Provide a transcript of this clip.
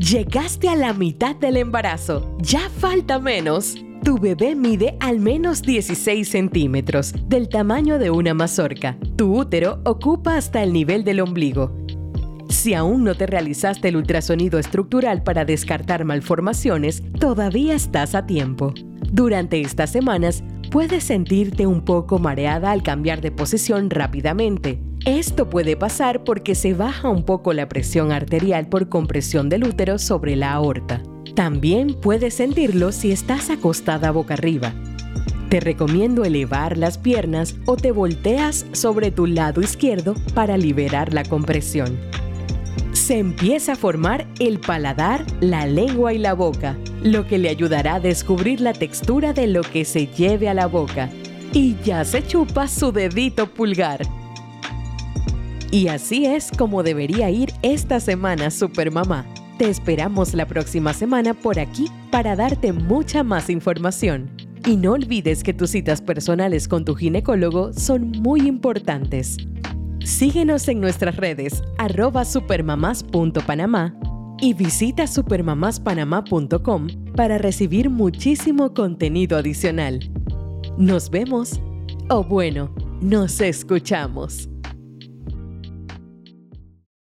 Llegaste a la mitad del embarazo. Ya falta menos. Tu bebé mide al menos 16 centímetros, del tamaño de una mazorca. Tu útero ocupa hasta el nivel del ombligo. Si aún no te realizaste el ultrasonido estructural para descartar malformaciones, todavía estás a tiempo. Durante estas semanas, puedes sentirte un poco mareada al cambiar de posición rápidamente esto puede pasar porque se baja un poco la presión arterial por compresión del útero sobre la aorta. También puedes sentirlo si estás acostada boca arriba. Te recomiendo elevar las piernas o te volteas sobre tu lado izquierdo para liberar la compresión. Se empieza a formar el paladar, la lengua y la boca, lo que le ayudará a descubrir la textura de lo que se lleve a la boca. Y ya se chupa su dedito pulgar. Y así es como debería ir esta semana Supermamá. Te esperamos la próxima semana por aquí para darte mucha más información. Y no olvides que tus citas personales con tu ginecólogo son muy importantes. Síguenos en nuestras redes arroba supermamás.panamá y visita supermamáspanamá.com para recibir muchísimo contenido adicional. Nos vemos, o bueno, nos escuchamos.